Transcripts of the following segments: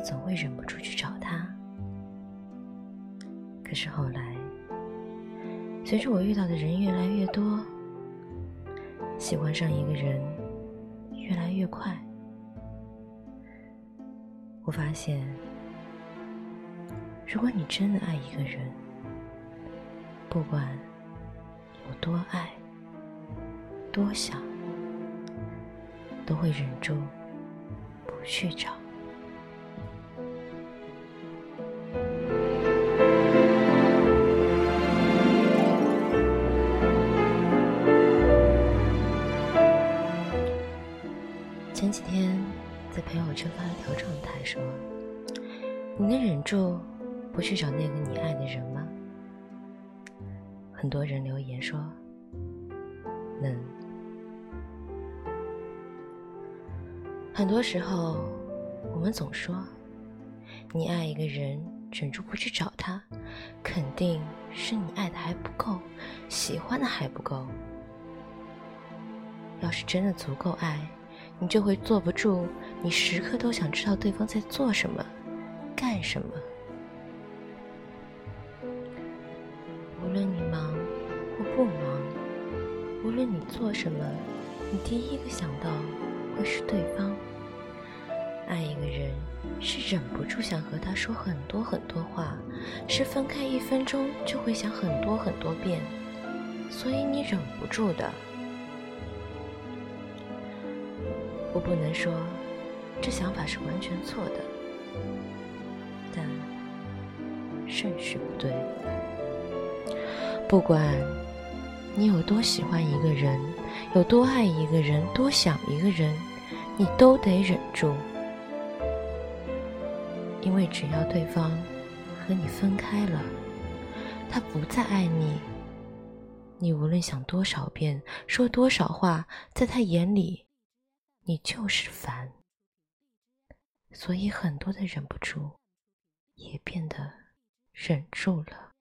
总会忍不住去找他。可是后来，随着我遇到的人越来越多，喜欢上一个人越来越快，我发现，如果你真的爱一个人，不管有多爱、多想，都会忍住不去找。前几天在朋友圈发了条状态，说：“你能忍住不去找那个你爱的人吗？”很多人留言说：“能。”很多时候，我们总说，你爱一个人，忍住不去找他，肯定是你爱的还不够，喜欢的还不够。要是真的足够爱，你就会坐不住，你时刻都想知道对方在做什么，干什么。无论你忙或不忙，无论你做什么，你第一个想到会是对方。爱一个人是忍不住想和他说很多很多话，是分开一分钟就会想很多很多遍，所以你忍不住的。不能说这想法是完全错的，但顺序不对。不管你有多喜欢一个人，有多爱一个人，多想一个人，你都得忍住，因为只要对方和你分开了，他不再爱你，你无论想多少遍，说多少话，在他眼里。你就是烦，所以很多的忍不住，也变得忍住了。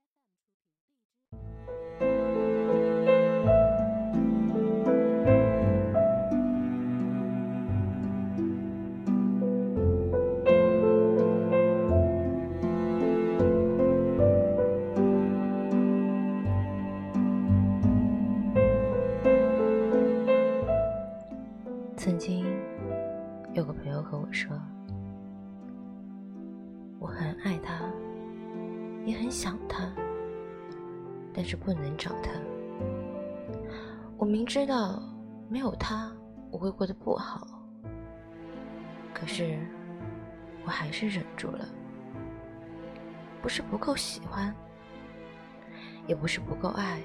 有个朋友和我说：“我很爱他，也很想他，但是不能找他。我明知道没有他我会过得不好，可是我还是忍住了。不是不够喜欢，也不是不够爱，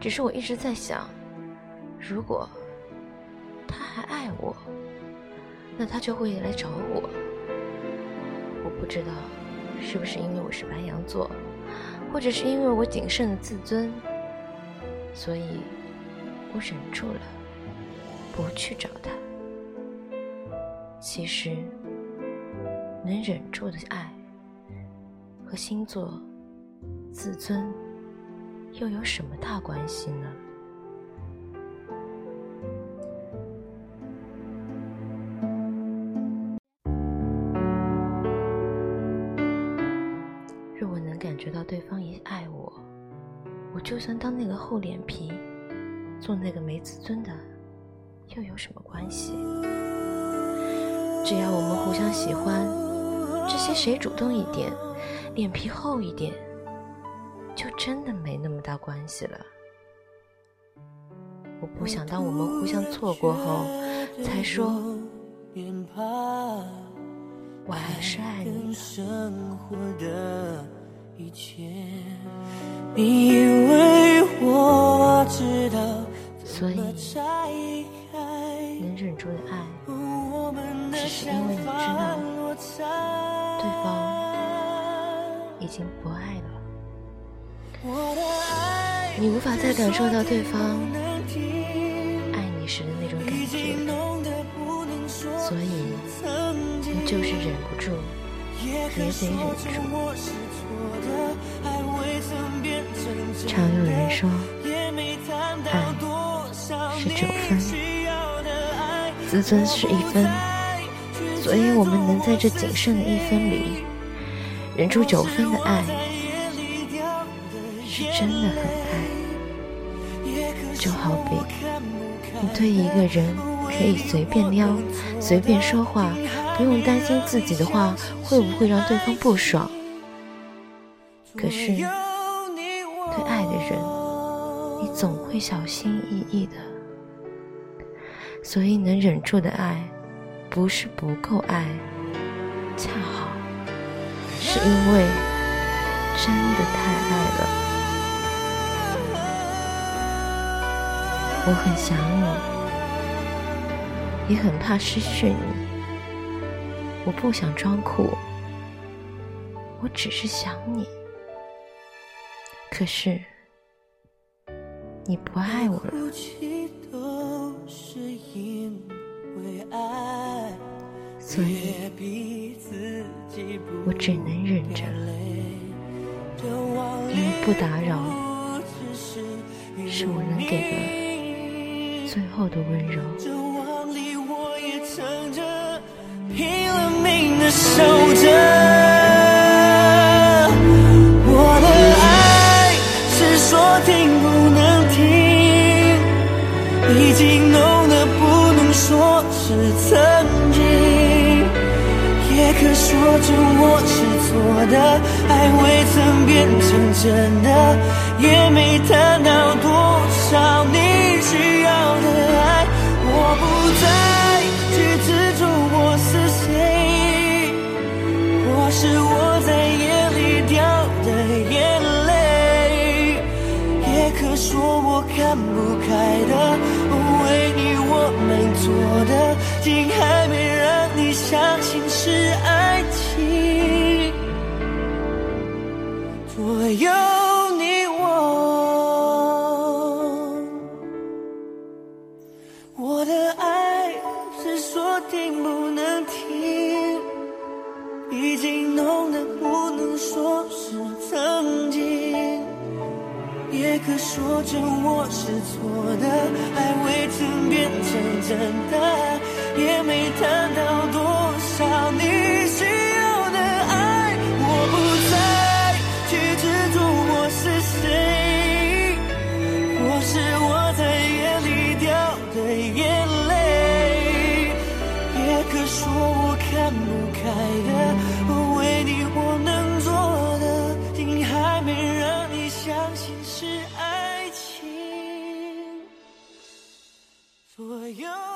只是我一直在想，如果……”他还爱我，那他就会来找我。我不知道是不是因为我是白羊座，或者是因为我谨慎的自尊，所以我忍住了，不去找他。其实，能忍住的爱和星座、自尊又有什么大关系呢？爱我，我就算当那个厚脸皮，做那个没自尊的，又有什么关系？只要我们互相喜欢，这些谁主动一点，脸皮厚一点，就真的没那么大关系了。我不想当我们互相错过后，才说我还是爱你的。一切，你以为我知道所以，能忍住的爱，只是因为你知道，对方已经不爱了。你无法再感受到对方爱你时的那种感觉，所以你就是忍不住，也得忍住。常有人说，爱是九分，自尊是一分，所以我们能在这仅剩的一分里，忍住九分的爱，是真的很爱。就好比你对一个人可以随便撩、随便说话，不用担心自己的话会不会让对方不爽。可是对爱的人，你总会小心翼翼的。所以能忍住的爱，不是不够爱，恰好是因为真的太爱了。我很想你，也很怕失去你。我不想装酷，我只是想你。可是你不爱我了，所以我只能忍着，因为不打扰是我能给的。最后的温柔。是曾经，也可说着我是错的，爱未曾变成真的，也没谈到多少你需。要的爱，我不在说着我是错的，爱未曾变成真的，也没谈到多少你需要的爱。我不再去执着我是谁，或是我在夜里掉的眼泪，也可说我看不开的。you.